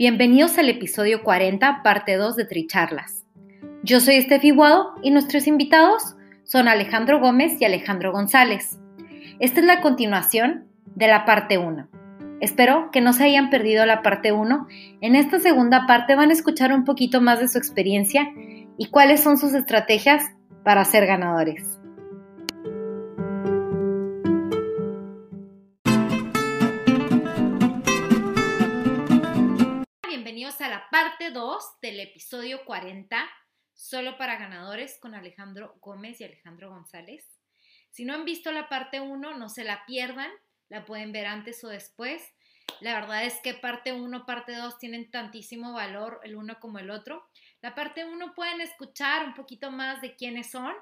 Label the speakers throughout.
Speaker 1: Bienvenidos al episodio 40, parte 2 de Tricharlas. Yo soy Estefi Guado y nuestros invitados son Alejandro Gómez y Alejandro González. Esta es la continuación de la parte 1. Espero que no se hayan perdido la parte 1. En esta segunda parte van a escuchar un poquito más de su experiencia y cuáles son sus estrategias para ser ganadores. A la parte 2 del episodio 40, solo para ganadores con Alejandro Gómez y Alejandro González. Si no han visto la parte 1, no se la pierdan, la pueden ver antes o después. La verdad es que parte 1, parte 2 tienen tantísimo valor el uno como el otro. La parte 1 pueden escuchar un poquito más de quiénes son,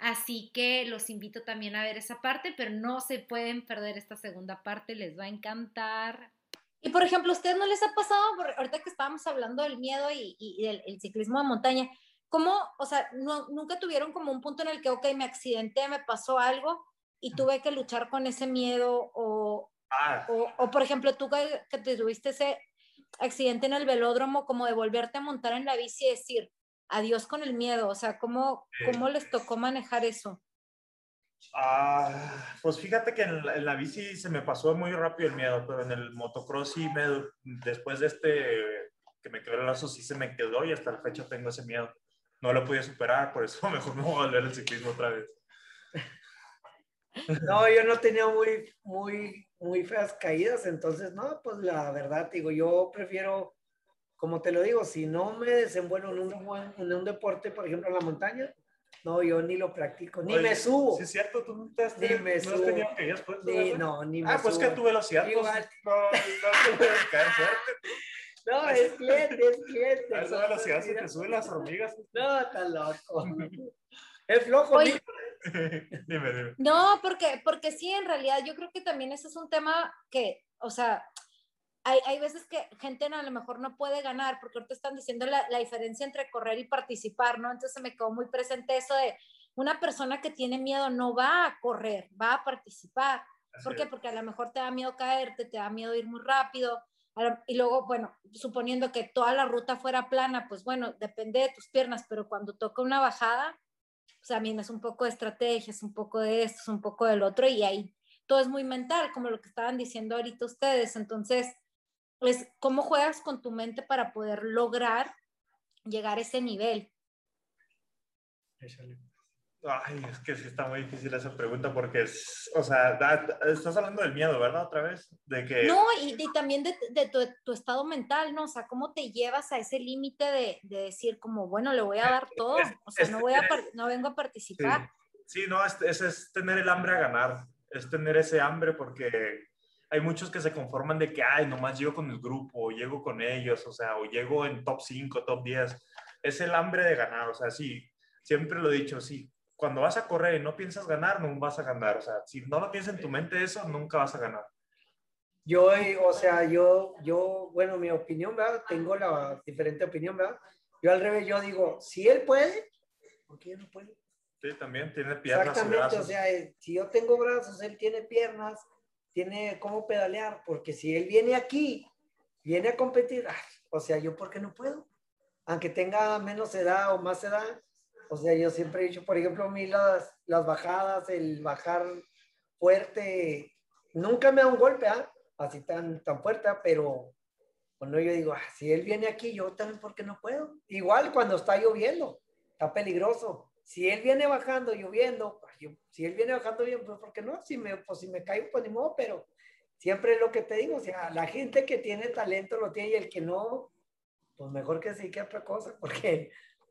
Speaker 1: así que los invito también a ver esa parte, pero no se pueden perder esta segunda parte, les va a encantar. Y por ejemplo, ¿a ustedes no les ha pasado, ahorita que estábamos hablando del miedo y, del ciclismo de montaña, cómo, o sea, nunca tuvieron como un punto en el que, ok, me accidenté, me pasó algo y tuve que luchar con ese miedo o, ah. o, por ejemplo, tú que, que tuviste ese accidente en el velódromo, como de volverte a montar en la bici y decir adiós con el miedo, o sea, ¿cómo, cómo les tocó manejar eso?
Speaker 2: Ah, pues fíjate que en la, bici se me pasó muy rápido el miedo, pero en el motocross sí me, después de este que me quedó el lazo sí se me quedó y hasta la fecha tengo ese miedo. No lo pude superar, por eso mejor me voy a volver al ciclismo otra vez.
Speaker 3: No, yo no tenía muy, muy, muy feas caídas, entonces no, pues la verdad, digo, yo prefiero, como te lo digo, si no me desenvuelvo en un, en un deporte, por ejemplo, en la montaña, no, yo ni lo practico, ni me subo.
Speaker 2: Sí, es cierto, tú no te has,
Speaker 3: ni me
Speaker 2: no has tenido que pues.
Speaker 3: Ni, no, ni me
Speaker 2: Ah, pues que tu velocidad, pues, Igual. no, no te caer fuerte.
Speaker 3: No, es cliente, es cliente.
Speaker 2: A esa velocidad se te suben las hormigas.
Speaker 3: No, está loco. Es flojo, Oye,
Speaker 2: dime, dime.
Speaker 1: No, porque, porque sí, en realidad yo creo que también ese es un tema que, o sea, hay, hay, veces que gente a lo mejor no puede ganar, porque ahorita están diciendo la, la, diferencia entre correr y participar, ¿no? Entonces me quedó muy presente eso de una persona que tiene miedo no va a correr, va a participar. ¿Por qué? Porque a lo mejor te da miedo caerte, te da miedo ir muy rápido. Y luego, bueno, suponiendo que toda la ruta fuera plana, pues bueno, depende de tus piernas, pero cuando toca una bajada, pues también es un poco de estrategia, es un poco de esto, es un poco del otro, y ahí todo es muy mental, como lo que estaban diciendo ahorita ustedes. Entonces, es cómo juegas con tu mente para poder lograr llegar a ese nivel.
Speaker 2: Ay, es que sí está muy difícil esa pregunta porque, es, o sea, estás hablando del miedo, ¿verdad? Otra vez, de que...
Speaker 1: No, y, también de, de tu, estado mental, ¿no? O sea, ¿cómo te llevas a ese límite de, de, decir como, bueno, le voy a dar todo, o sea, no, voy a, no vengo a participar?
Speaker 2: Sí, no, es, es tener el hambre a ganar, es tener ese hambre porque hay muchos que se conforman de que, ay, nomás llego con el grupo, o llego con ellos, o sea, o llego en top 5, top 10. Es el hambre de ganar, o sea, sí, siempre lo he dicho, sí, cuando vas a correr y no piensas ganar, no vas a ganar, o sea, si no lo piensas en tu mente eso, nunca vas a ganar.
Speaker 3: Yo, o sea, yo, yo, bueno, mi opinión, ¿verdad? Tengo la diferente opinión, ¿verdad? Yo al revés, yo digo, si él puede, ¿por qué no puede?
Speaker 2: Sí, también tiene piernas.
Speaker 3: Exactamente, o sea, si yo tengo brazos, él tiene piernas, tiene cómo pedalear, porque si él viene aquí, viene a competir, o sea, yo por qué no puedo, aunque tenga menos edad o más edad, o sea, yo siempre he dicho, por ejemplo, a mí las, las bajadas, el bajar fuerte, nunca me da un golpe, ¿ah? así tan, tan fuerte, ¿ah? pero cuando yo digo, ah, si él viene aquí, yo también, ¿por qué no puedo? Igual cuando está lloviendo, está peligroso. Si él viene bajando, lloviendo, si él viene bajando bien, pues ¿por qué no? Si me, pues si me caigo, pues ni modo, pero siempre es lo que te digo, o sea, la gente que tiene talento lo tiene y el que no, pues mejor que sí que otra cosa, porque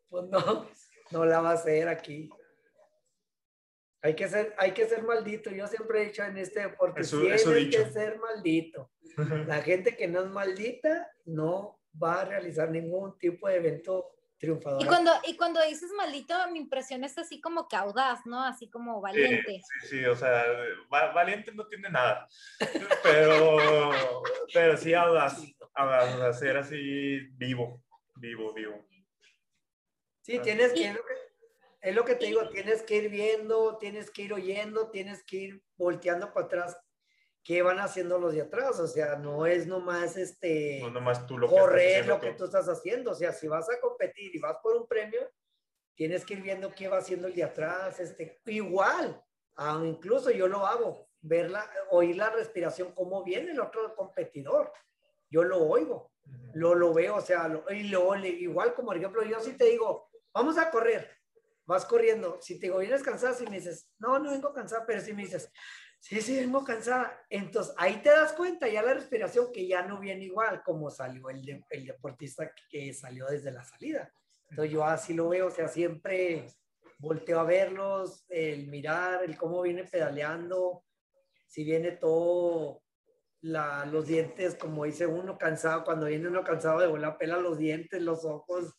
Speaker 3: pues no, no la va a hacer aquí. Hay que ser, hay que ser maldito. Yo siempre he dicho en este deporte, tienes que ser maldito. La gente que no es maldita no va a realizar ningún tipo de evento triunfador.
Speaker 1: Y cuando, y cuando dices maldito, mi impresión es así como que audaz, ¿no? Así como valiente.
Speaker 2: Sí, sí, o sea, valiente no tiene nada. Pero, pero sí audaz, audaz, o sea, ser así vivo, vivo, vivo.
Speaker 3: Sí, tienes que, es lo que te digo, tienes que ir viendo, tienes que ir oyendo, tienes que ir volteando para atrás qué van haciendo los de atrás, o sea, no es nomás este
Speaker 2: no nomás tú lo
Speaker 3: correr lo que tú estás haciendo, o sea, si vas a competir y vas por un premio, tienes que ir viendo qué va haciendo el de atrás, este, igual, incluso yo lo hago, verla, oír la respiración, cómo viene el otro competidor, yo lo oigo, lo, lo veo, o sea, y lo, igual como por ejemplo, yo sí te digo, vamos a correr, vas corriendo. Si te digo, vienes cansada, si me dices, no, no vengo cansada, pero si me dices, sí, sí, vengo cansada, entonces ahí te das cuenta ya la respiración que ya no viene igual como salió el, el deportista que salió desde la salida. Entonces yo así lo veo, o sea, siempre volteo a verlos, el mirar, el cómo viene pedaleando, si viene todo, la, los dientes, como dice uno cansado, cuando viene uno cansado de volar, pela los dientes, los ojos,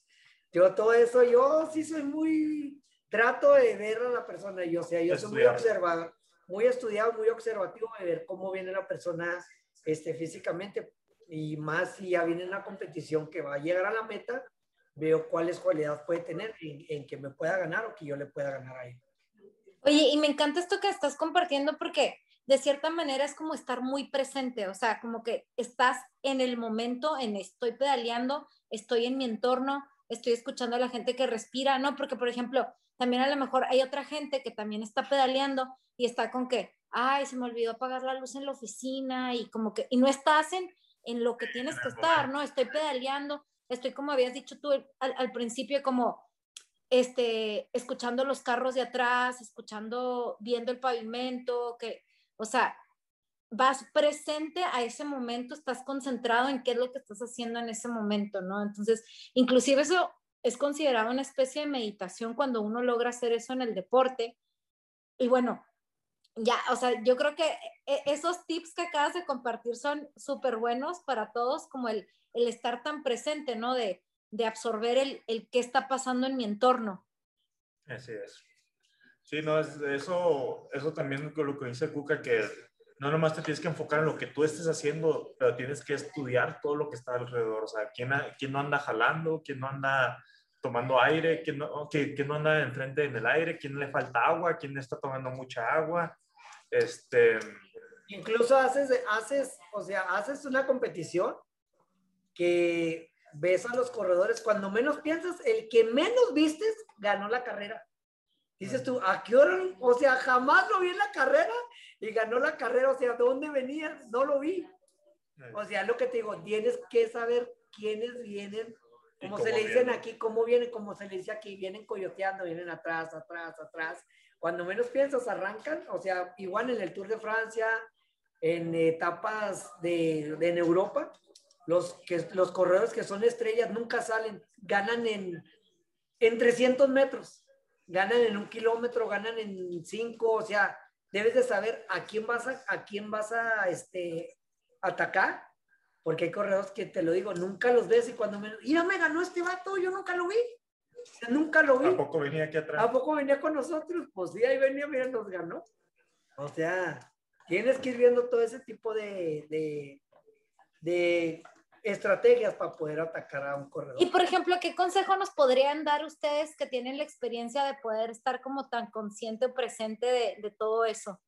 Speaker 3: yo todo eso, yo sí soy muy, trato de ver a la persona, yo, o sea, yo soy muy observador, muy estudiado, muy observativo de ver cómo viene la persona este, físicamente y más si ya viene una competición que va a llegar a la meta, veo cuáles cualidades puede tener en, en que me pueda ganar o que yo le pueda ganar a él.
Speaker 1: Oye, y me encanta esto que estás compartiendo porque de cierta manera es como estar muy presente, o sea, como que estás en el momento, en estoy pedaleando, estoy en mi entorno, estoy escuchando a la gente que respira, ¿no? Porque, por ejemplo, también a lo mejor hay otra gente que también está pedaleando y está con que, ay, se me olvidó apagar la luz en la oficina y como que, y no estás en, en lo que tienes que estar, ¿no? Estoy pedaleando, estoy como habías dicho tú al, al principio, como, este, escuchando los carros de atrás, escuchando, viendo el pavimento, que, o sea, vas presente a ese momento, estás concentrado en qué es lo que estás haciendo en ese momento, ¿no? Entonces, inclusive eso es considerado una especie de meditación cuando uno logra hacer eso en el deporte. Y bueno, ya, o sea, yo creo que e, esos tips que acabas de compartir son súper buenos para todos, como el, el, estar tan presente, ¿no? De, de absorber el, el qué está pasando en mi entorno.
Speaker 2: Así es. Sí, no, es, eso, eso también lo que dice Cuca, que no nomás te tienes que enfocar en lo que tú estés haciendo, pero tienes que estudiar todo lo que está alrededor. O sea, quién, quién no anda jalando, quién no anda tomando aire, quién no, quién, no anda enfrente en el aire, quién le falta agua, quién está tomando mucha agua. Este...
Speaker 3: Incluso haces, haces, o sea, haces una competición que ves a los corredores, cuando menos piensas, el que menos vistes ganó la carrera. Dices tú, ¿a qué hora? O sea, jamás lo vi en la carrera y ganó la carrera. O sea, ¿de dónde venía? No lo vi. O sea, lo que te digo, tienes que saber quiénes vienen, como se le dicen aquí, cómo vienen, como se le dice aquí, vienen coyoteando, vienen atrás, atrás, atrás. Cuando menos piensas, arrancan. O sea, igual en el Tour de Francia, en etapas de, de en Europa, los, que, los corredores que son estrellas nunca salen, ganan en, en 300 metros ganan en un kilómetro, ganan en cinco, o sea, debes de saber a quién vas a, a quién vas a este, atacar, porque hay corredores que te lo digo, nunca los ves y cuando me, mira, me ganó este vato, yo nunca lo vi, nunca lo vi.
Speaker 2: ¿A poco venía aquí atrás?
Speaker 3: ¿A poco venía con nosotros? Pues sí, ahí venía, mira, nos ganó. O sea, tienes que ir viendo todo ese tipo de, de, de estrategias para poder atacar a un corredor.
Speaker 1: Y por ejemplo, ¿qué consejo nos podrían dar ustedes que tienen la experiencia de poder estar como tan consciente o presente de, de todo eso?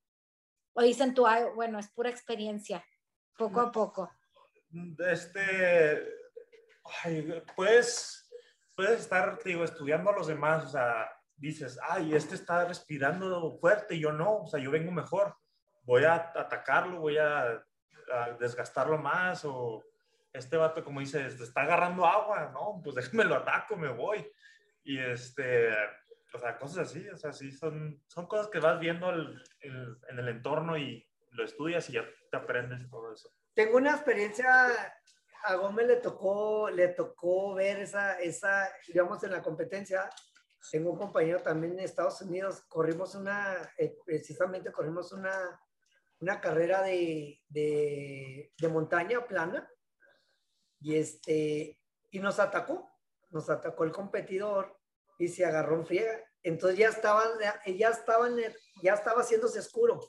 Speaker 1: O dicen tú, bueno, es pura experiencia, poco a poco.
Speaker 2: Este, pues, puedes estar, digo, estudiando a los demás, o sea, dices, ay, este está respirando fuerte, yo no, o sea, yo vengo mejor, voy a atacarlo, voy a, a desgastarlo más o este vato, como dice, está agarrando agua, ¿no? Pues déjame lo ataco, me voy. Y este, o sea, cosas así, o sea, sí, son, son cosas que vas viendo el- el- en el entorno y lo estudias y ya te aprendes todo eso.
Speaker 3: Tengo una experiencia, a Gómez le tocó, le tocó ver esa, esa, digamos, en la competencia. Tengo un compañero también en Estados Unidos, corrimos una, eh, precisamente corrimos una, una carrera de, de, de montaña plana y este, y nos atacó, nos atacó el competidor y se agarró en friega. Entonces ya estaban, ya, estaban, ya estaba haciéndose oscuro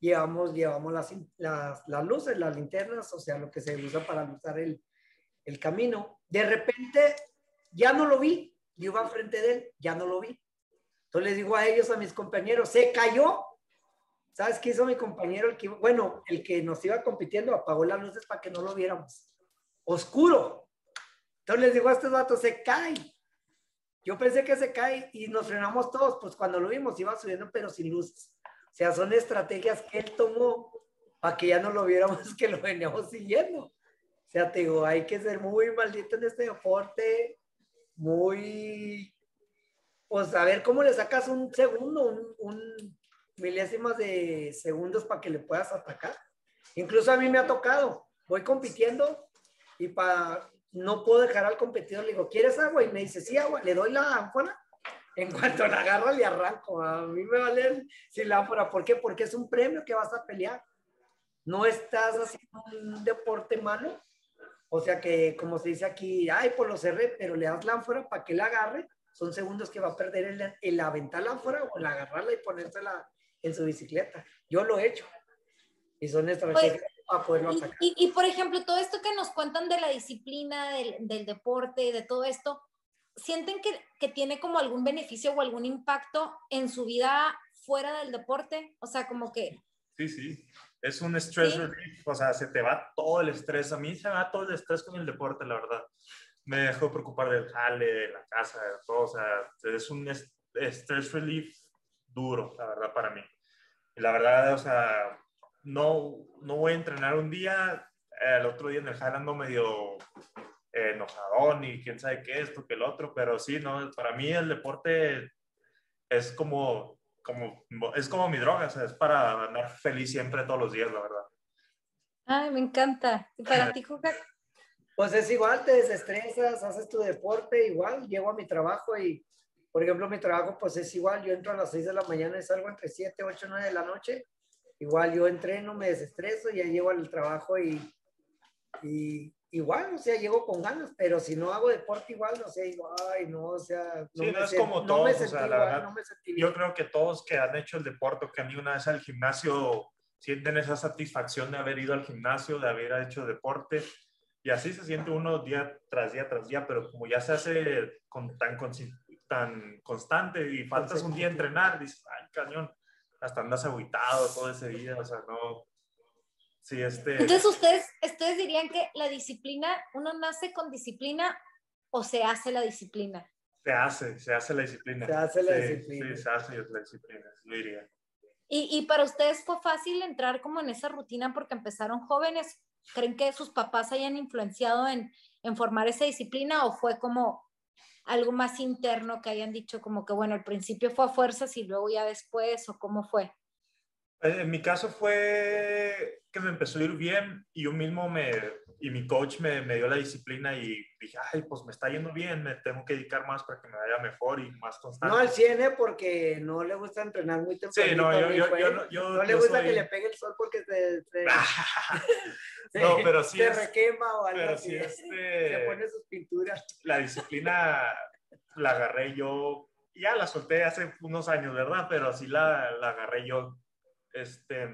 Speaker 3: llevamos, llevamos las, las, luces, las linternas, o sea, lo que se usa para luzar el, el camino. De repente, ya no lo vi, yo iba frente de él, ya no lo vi. Entonces les digo a ellos, a mis compañeros, se cayó. ¿Sabes qué hizo mi compañero? El que, bueno, el que nos iba compitiendo apagó las luces para que no lo viéramos. Oscuro. Entonces les digo a estos datos, se cae. Yo pensé que se cae y nos frenamos todos, pues cuando lo vimos iba subiendo pero sin luces. O sea, son estrategias que él tomó para que ya no lo viéramos que lo veníamos siguiendo. O sea, te digo, hay que ser muy maldito en este deporte, muy, pues a ver cómo le sacas un segundo, un, un milésimas de segundos para que le puedas atacar. Incluso a mí me ha tocado, voy compitiendo y para, no puedo dejar al competidor, le digo, ¿quieres agua? Y me dice, sí, agua, le doy la ánfora en cuanto la agarro, le arranco. A mí me vale si la ámpora. ¿Por qué? Porque es un premio que vas a pelear. No estás haciendo un deporte malo. O sea que, como se dice aquí, ay, pues lo cerré, pero le das la ánfora para que la agarre. Son segundos que va a perder el, el aventar la ánfora o el agarrarla y ponérsela en su bicicleta. Yo lo he hecho. Y son estrategias pues, para poderlo
Speaker 1: y. Y, y, por ejemplo, todo esto que nos cuentan de la disciplina, del, del deporte, de todo esto, ¿sienten que, que, tiene como algún beneficio o algún impacto en su vida fuera del deporte? O sea, como que...
Speaker 2: Sí, sí. Es un stress ¿Sí? relief. O sea, se te va todo el estrés. A mí se me va todo el estrés con el deporte, la verdad. Me dejó de preocupar del jale, de la casa, de todo. O sea, es un stress relief duro, la verdad, para mí. Y la verdad, o sea, no, no voy a entrenar un día. El otro día en el jale ando medio eh, enojadón y quién sabe qué, esto que el otro, pero sí, ¿no? Para mí el deporte es como, como, es como mi droga, o sea, es para andar feliz siempre todos los días, la verdad.
Speaker 1: Ay, me encanta. ¿Y para ti, Juca?
Speaker 3: Pues es igual, te desestresas, haces tu deporte, igual, llego a mi trabajo y, por ejemplo, mi trabajo pues es igual, yo entro a las 6 de la mañana y salgo entre 7, 8, 9 de la noche, igual yo entreno, me desestreso, ya llego al trabajo y, y igual, o sea, llego con ganas, pero si no hago deporte igual, no sé, digo, ay, no, o sea, no,
Speaker 2: sí,
Speaker 3: me,
Speaker 2: no es como
Speaker 3: no
Speaker 2: todos,
Speaker 3: me
Speaker 2: o sea, la
Speaker 3: igual,
Speaker 2: verdad,
Speaker 3: no me.
Speaker 2: Yo creo que todos que han hecho el deporte, que han ido una vez al gimnasio, sienten esa satisfacción de haber ido al gimnasio, de haber hecho deporte. Y así se siente uno día tras día tras día, pero como ya se hace con, tan, consi- tan constante y faltas un día a entrenar, dices, ay, cañón, hasta andas aguitado todo ese día, o sea, no. Sí, este.
Speaker 1: Entonces, ¿ustedes, ustedes dirían que la disciplina, uno nace con disciplina o se hace la disciplina?
Speaker 2: Se hace, se hace la disciplina.
Speaker 3: Se hace la
Speaker 2: Sí,
Speaker 3: disciplina.
Speaker 2: Sí, se hace la disciplina, yo diría.
Speaker 1: Y, y para ustedes fue fácil entrar como en esa rutina porque empezaron jóvenes. ¿Creen que sus papás hayan influenciado en, en formar esa disciplina o fue como algo más interno que hayan dicho como que, bueno, al principio fue a fuerzas y luego ya después o cómo fue?
Speaker 2: Eh, En mi caso fue que me empezó a ir bien y yo mismo me, y mi coach me, me dio la disciplina y dije, ay, pues me está yendo bien, me tengo que dedicar más para que me vaya mejor y más constante.
Speaker 3: No al 100, ¿eh? porque no le gusta entrenar muy temprano.
Speaker 2: sí, no, yo, yo, yo, no- yo,
Speaker 3: No le gusta
Speaker 2: soy-
Speaker 3: que le pegue el sol porque se, se,
Speaker 2: No,
Speaker 3: se-
Speaker 2: pero sí
Speaker 3: se
Speaker 2: es-
Speaker 3: requema o algo
Speaker 2: Pero
Speaker 3: así.
Speaker 2: sí,
Speaker 3: Se
Speaker 2: este,
Speaker 3: pone sus pinturas.
Speaker 2: la disciplina la agarré yo, ya la solté hace unos años, ¿verdad? Pero sí la, la agarré yo, este,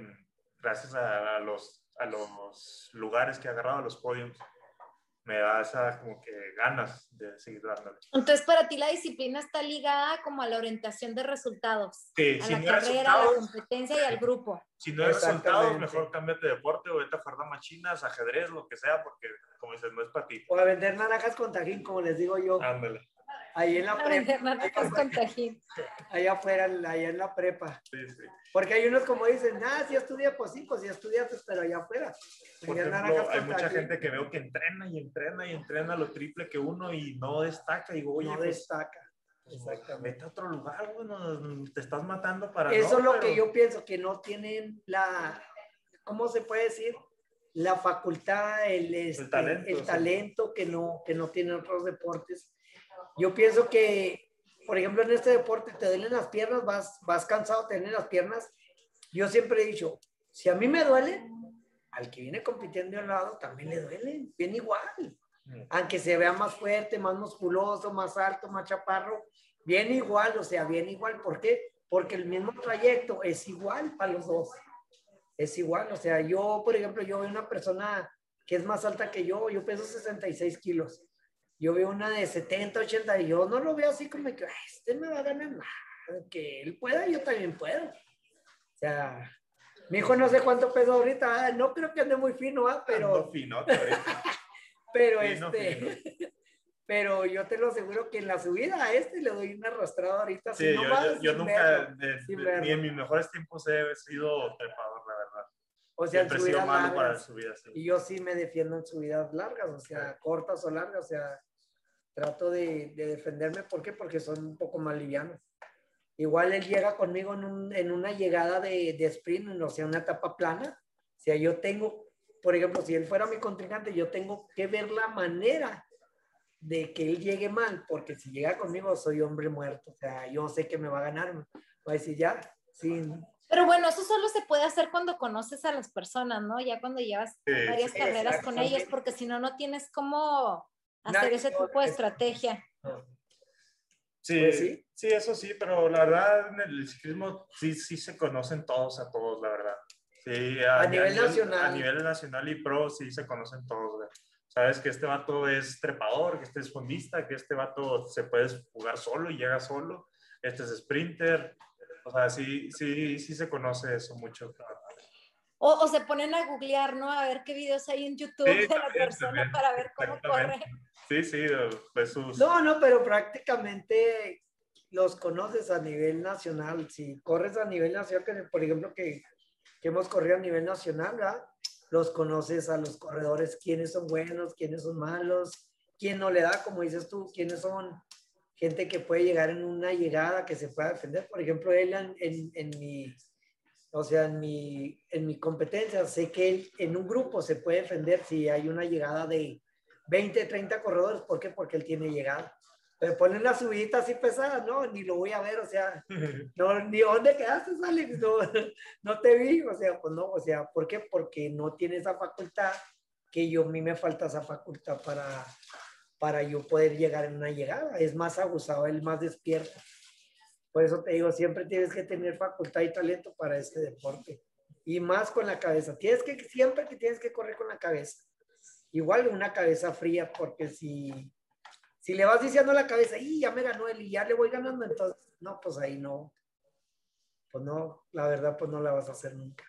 Speaker 2: gracias a, a los, a los lugares que he agarrado, a los podiums. Me da esa como que ganas de seguir dándole.
Speaker 1: Entonces, para ti la disciplina está ligada como a la orientación de resultados,
Speaker 2: Sí,
Speaker 1: a
Speaker 2: si
Speaker 1: la
Speaker 2: no
Speaker 1: carrera, a la competencia y al grupo.
Speaker 2: si no hay resultados, mejor cámbiate de deporte o vete a jugar damas chinas, ajedrez, lo que sea, porque como dices, no es para ti.
Speaker 3: O a vender naranjas con tajín, como les digo yo.
Speaker 2: Ándale.
Speaker 3: Ahí en la prepa. Allá afuera, allá en la prepa.
Speaker 2: Sí, sí.
Speaker 3: Porque hay unos como dicen, ah, sí estudia, pues sí, pues sí estudiaste, pero allá afuera.
Speaker 2: Por ejemplo, hay mucha gente que veo que entrena y entrena y entrena lo triple que uno y no destaca. Y digo, oye,
Speaker 3: no
Speaker 2: pues,
Speaker 3: destaca.
Speaker 2: Exactamente. Vete a otro lugar, bueno, te estás matando para...
Speaker 3: Eso es lo que yo pienso, que no tienen la, ¿cómo se puede decir? La facultad, el, este, el, talento, el talento, que, no, que no tienen otros deportes. Yo pienso que, por ejemplo, en este deporte te duelen las piernas, vas, vas cansado, te duelen las piernas. Yo siempre he dicho, si a mí me duele, al que viene compitiendo al lado también le duele, viene igual. Mm. Aunque se vea más fuerte, más musculoso, más alto, más chaparro, viene igual, o sea, viene igual. ¿Por qué? Porque el mismo trayecto es igual para los dos. Es igual, o sea, yo, por ejemplo, yo veo una persona que es más alta que yo, yo peso 66 kilos. Yo veo una de 70, 80 y yo no lo veo así como que, este me va a ganar más. Que él pueda, yo también puedo. O sea, mi hijo no sé cuánto peso ahorita, ah, no creo que ande muy fino, ¿ah? pero... fino, pero este... Pero yo te lo aseguro que en la subida a este le doy una arrastrada ahorita.
Speaker 2: Sí, yo, yo, nunca, ni en mis mejores tiempos he sido trepador, la verdad.
Speaker 3: O sea, Siempre he sido malo para subidas. Sí. Y yo sí me defiendo en subidas largas, o sea, cortas o largas, o sea, trato de, de, defenderme. ¿Por qué? Porque son un poco más livianos. Igual él llega conmigo en, un, en una llegada de, de, sprint, o sea, una etapa plana. O sea, yo tengo, por ejemplo, si él fuera mi contrincante, yo tengo que ver la manera de que él llegue mal, porque si llega conmigo soy hombre muerto. O sea, yo sé que me va a ganar. Va a decir, ya, sin,
Speaker 1: pero bueno, eso solo se puede hacer cuando conoces a las personas, ¿no? Ya cuando llevas varias carreras con ellos, porque si no, no tienes cómo hacer ese tipo de estrategia.
Speaker 2: Pues sí, sí, eso sí, pero la verdad en el ciclismo sí, sí se conocen todos a todos, la verdad. Sí,
Speaker 3: a, nivel, nacional.
Speaker 2: A nivel nacional y pro sí se conocen todos. Sabes que este vato es trepador, que este es fondista, que este vato se puede jugar solo y llega solo. Este es sprinter. O sea, sí, sí, sí se conoce eso mucho.
Speaker 1: O, o, se ponen a googlear, ¿no? A ver qué videos hay en YouTube de la persona para ver cómo corre.
Speaker 2: Sí, sí, pues sus...
Speaker 3: No, no, pero prácticamente los conoces a nivel nacional. Si corres a nivel nacional, por ejemplo, que, que hemos corrido a nivel nacional, ¿verdad? los conoces a los corredores, quiénes son buenos, quiénes son malos, quién no le da, como dices tú, quiénes son gente que puede llegar en una llegada, que se pueda defender. Por ejemplo, él en, en, en mi, o sea, en mi, en mi competencia, sé que en un grupo se puede defender si hay una llegada de 20, 30 corredores. ¿Por qué? Porque él tiene llegada. Pero ponen la subidita así pesada, no, ni lo voy a ver, o sea, no, ni dónde quedaste, Alex, no, no te vi, o sea, pues no, o sea, ¿por qué? Porque no tiene esa facultad que yo, a mí me falta esa facultad para, para yo poder llegar en una llegada, es más abusado, él más despierto. Por eso te digo, siempre tienes que tener facultad y talento para este deporte. Y más con la cabeza. Tienes que, siempre que tienes que correr con la cabeza. Igual una cabeza fría, porque si, si le vas diciendo a la cabeza, y ya me ganó él y ya le voy ganando, entonces, no, pues ahí no. Pues no, la verdad, pues no la vas a hacer nunca.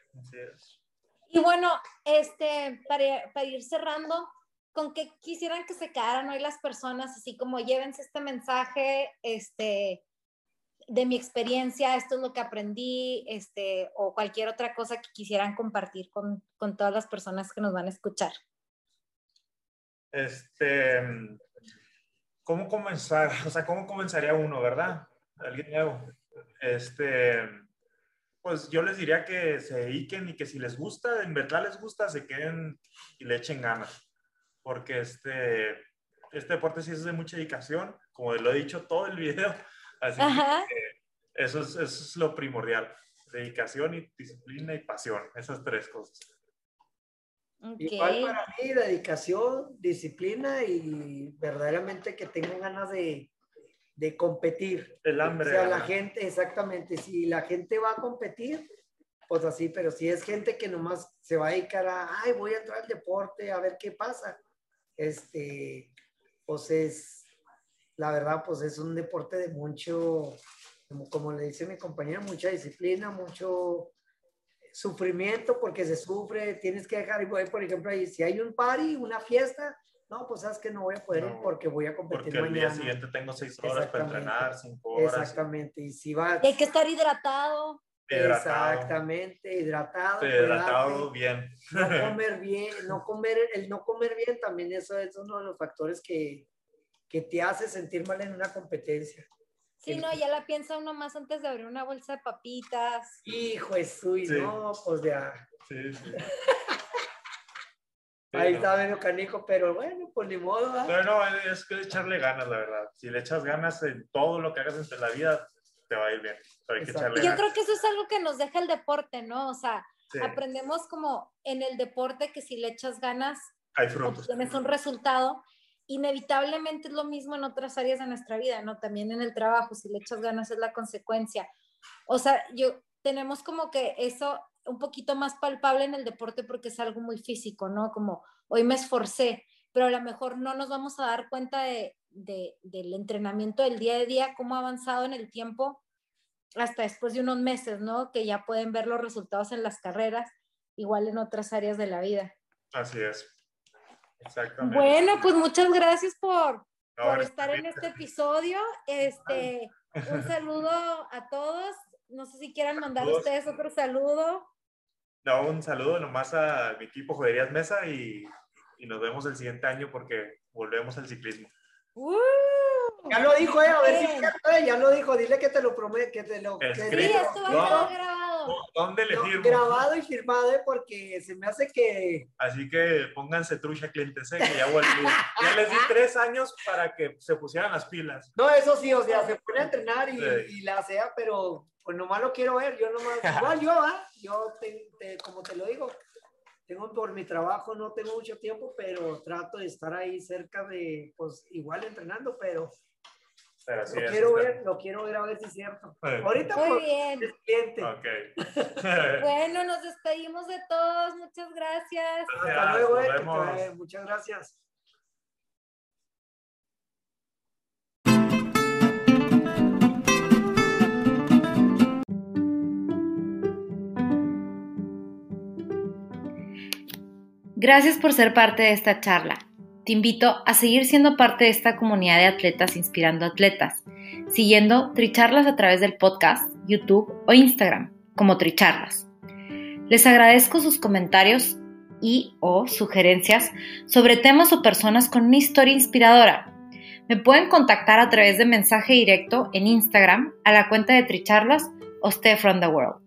Speaker 1: Y bueno, este, para, para ir cerrando, ¿con qué quisieran que se quedaran hoy las personas? Así como llévense este mensaje, este, de mi experiencia, esto es lo que aprendí, este, o cualquier otra cosa que quisieran compartir con, con todas las personas que nos van a escuchar.
Speaker 2: Este, ¿cómo comenzar? O sea, ¿cómo comenzaría uno, verdad? Alguien nuevo. Este, pues yo les diría que se dediquen y que si les gusta, en verdad les gusta, se queden y le echen ganas. Porque este, este deporte sí es de mucha dedicación, como lo he dicho todo el video. Así que eso es, eso es lo primordial. Dedicación y disciplina y pasión, esas tres cosas.
Speaker 3: Igual para mí, dedicación, disciplina y verdaderamente que tengan ganas de, de competir.
Speaker 2: El hambre.
Speaker 3: O sea, la gente, exactamente, si la gente va a competir, pues así, pero si es gente que nomás se va a dedicar a, ay, voy a entrar al deporte, a ver qué pasa, este, pues es, la verdad, pues es un deporte de mucho, como, como le dice mi compañera, mucha disciplina, mucho sufrimiento porque se sufre, tienes que dejar, por ejemplo, ahí, si hay un party, una fiesta, no, pues sabes que no voy a poder ir porque voy a competir
Speaker 2: porque el día siguiente tengo seis horas para entrenar, cinco horas.
Speaker 3: Exactamente, y si va...
Speaker 1: hay que estar hidratado.
Speaker 3: Exactamente, hidratado.
Speaker 2: Hidratado bien.
Speaker 3: No comer bien, no comer, el no comer bien también eso es uno de los factores que, que te hace sentir mal en una competencia.
Speaker 1: Sí, no, ya la piensa uno más antes de abrir una bolsa de papitas.
Speaker 3: Hijo de suyo,
Speaker 2: Sí.
Speaker 3: no, pues ya.
Speaker 2: Sí, sí.
Speaker 3: Ahí
Speaker 2: Sí, no.
Speaker 3: está medio canijo, pero bueno, pues ni modo, ¿verdad?
Speaker 2: Pero no, es que echarle ganas, la verdad. Si le echas ganas en todo lo que hagas entre la vida, te va a ir bien. Pero hay que
Speaker 3: Exacto.
Speaker 2: echarle
Speaker 1: Y yo
Speaker 2: ganas.
Speaker 1: creo que eso es algo que nos deja el deporte, ¿no? O sea,
Speaker 2: Sí,
Speaker 1: aprendemos como en el deporte que si le echas ganas,
Speaker 2: hay frutos.
Speaker 1: obtienes un resultado. Inevitablemente es lo mismo en otras áreas de nuestra vida, ¿no? También en el trabajo, si le echas ganas es la consecuencia. O sea, yo tenemos como que eso un poquito más palpable en el deporte porque es algo muy físico, ¿no? Como hoy me esforcé, pero a lo mejor no nos vamos a dar cuenta de, de- del entrenamiento del día a día, cómo ha avanzado en el tiempo hasta después de unos meses, ¿no? Que ya pueden ver los resultados en las carreras, igual en otras áreas de la vida.
Speaker 2: Así es. Exactamente.
Speaker 1: Bueno, pues muchas gracias por,
Speaker 2: No,
Speaker 1: por estar en este episodio. Este, un saludo a todos. No sé si quieran mandar
Speaker 2: Saludos.
Speaker 1: ustedes otro saludo.
Speaker 2: No, un saludo nomás a mi equipo Joderías Mesa y, y nos vemos el siguiente año porque volvemos al ciclismo.
Speaker 1: ¡Uh!
Speaker 3: Ya lo dijo, eh, a ver si eh, ya lo dijo, dile que te lo prometo, que te lo... que-
Speaker 1: Sí, esto va a
Speaker 2: No. ¿Dónde le firmo?
Speaker 3: grabado y firmado, eh, porque se me hace que...
Speaker 2: Así que pónganse trucha clientes, ¿eh? que ya volví. Ya les di tres años para que se pusieran las pilas.
Speaker 3: No, eso sí, o sea, se pone a entrenar y,
Speaker 2: Sí.
Speaker 3: y la sea, pero pues nomás lo quiero ver, yo nomás, igual yo, ¿ah? Yo, te- te- como te lo digo, tengo por mi trabajo, no tengo mucho tiempo, pero trato de estar ahí cerca de, pues igual entrenando, pero
Speaker 2: Pero
Speaker 3: lo quiero ver, lo quiero ver a ver si es cierto. Ahorita
Speaker 1: Muy bien.
Speaker 3: es cliente.
Speaker 1: Bueno, nos despedimos de todos. Muchas gracias.
Speaker 3: Hasta luego,
Speaker 2: nos
Speaker 3: eh, muchas gracias.
Speaker 1: Gracias por ser parte de esta charla. Te invito a seguir siendo parte de esta comunidad de atletas inspirando atletas, siguiendo Tricharlas a través del podcast, YouTube o Instagram como Tricharlas. Les agradezco sus comentarios y o sugerencias sobre temas o personas con una historia inspiradora. Me pueden contactar a través de mensaje directo en Instagram a la cuenta de Tricharlas o Stay from the World.